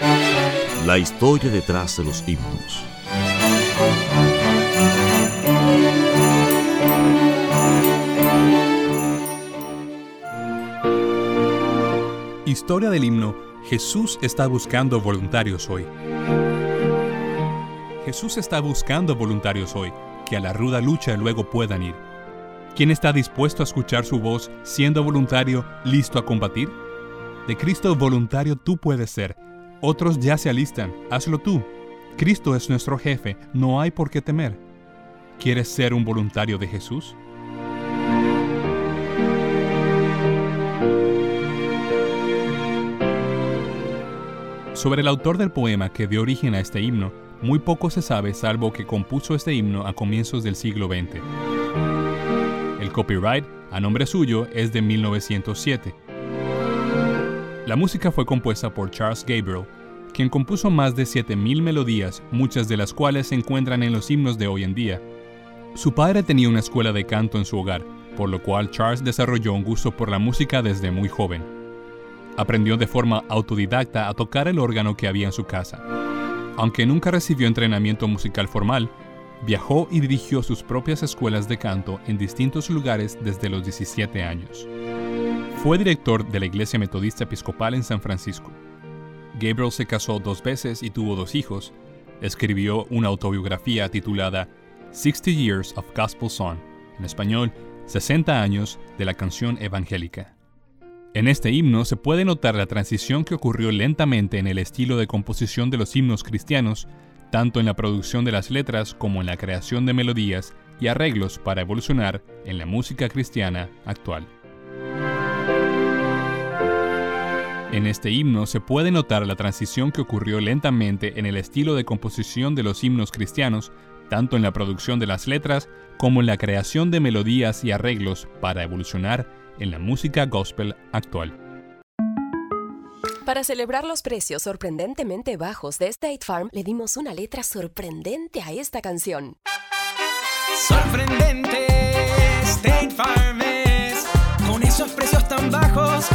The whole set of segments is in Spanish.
La historia detrás de los himnos. Historia del himno Jesús está buscando voluntarios hoy. Jesús está buscando voluntarios hoy, que a la ruda lucha luego puedan ir. ¿Quién está dispuesto a escuchar su voz siendo voluntario, listo a combatir? De Cristo voluntario tú puedes ser otros ya se alistan, hazlo tú. Cristo es nuestro jefe, no hay por qué temer. ¿Quieres ser un voluntario de Jesús? Sobre el autor del poema que dio origen a este himno, muy poco se sabe salvo que compuso este himno a comienzos del siglo XX. El copyright, a nombre suyo, es de 1907 la música fue compuesta por Charles Gabriel, quien compuso más de 7.000 melodías, muchas de las cuales se encuentran en los himnos de hoy en día. Su padre tenía una escuela de canto en su hogar, por lo cual Charles desarrolló un gusto por la música desde muy joven. Aprendió de forma autodidacta a tocar el órgano que había en su casa. Aunque nunca recibió entrenamiento musical formal, viajó y dirigió sus propias escuelas de canto en distintos lugares desde los 17 años. Fue director de la Iglesia Metodista Episcopal en San Francisco. Gabriel se casó dos veces y tuvo dos hijos. Escribió una autobiografía titulada 60 Years of Gospel Song, en español, 60 años de la canción evangélica. En este himno se puede notar la transición que ocurrió lentamente en el estilo de composición de los himnos cristianos, tanto en la producción de las letras como en la creación de melodías y arreglos para evolucionar en la música cristiana actual. En este himno se puede notar la transición que ocurrió lentamente en el estilo de composición de los himnos cristianos, tanto en la producción de las letras como en la creación de melodías y arreglos para evolucionar en la música gospel actual. Para celebrar los precios sorprendentemente bajos de State Farm, le dimos una letra sorprendente a esta canción. Sorprendente, State Farm es, con esos precios tan bajos,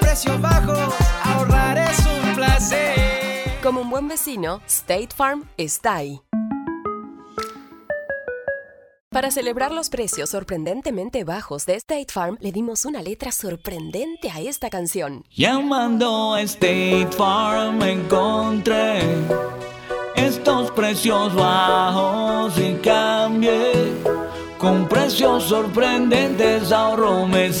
precios bajos, ahorrar es un placer. Como un buen vecino, State Farm está ahí. Para celebrar los precios sorprendentemente bajos de State Farm, le dimos una letra sorprendente a esta canción. Llamando a State Farm encontré estos precios bajos y cambié con precios sorprendentes ahorro mes,